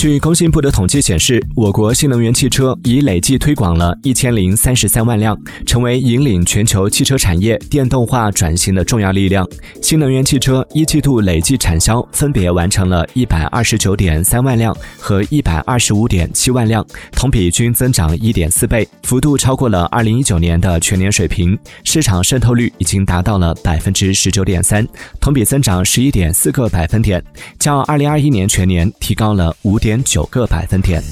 据工信部的统计显示，我国新能源汽车已累计推广了一千零三十三万辆，成为引领全球汽车产业电动化转型的重要力量。新能源汽车一季度累计产销分别完成了一百二十九点三万辆和一百二十五点七万辆，同比均增长一点四倍，幅度超过了二零一九年的全年水平。市场渗透率已经达到了百分之十九点三，同比增长十一点四个百分点，较二零二一年全年提高了五点点九个百分点。